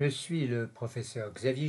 Je suis le professeur Xavier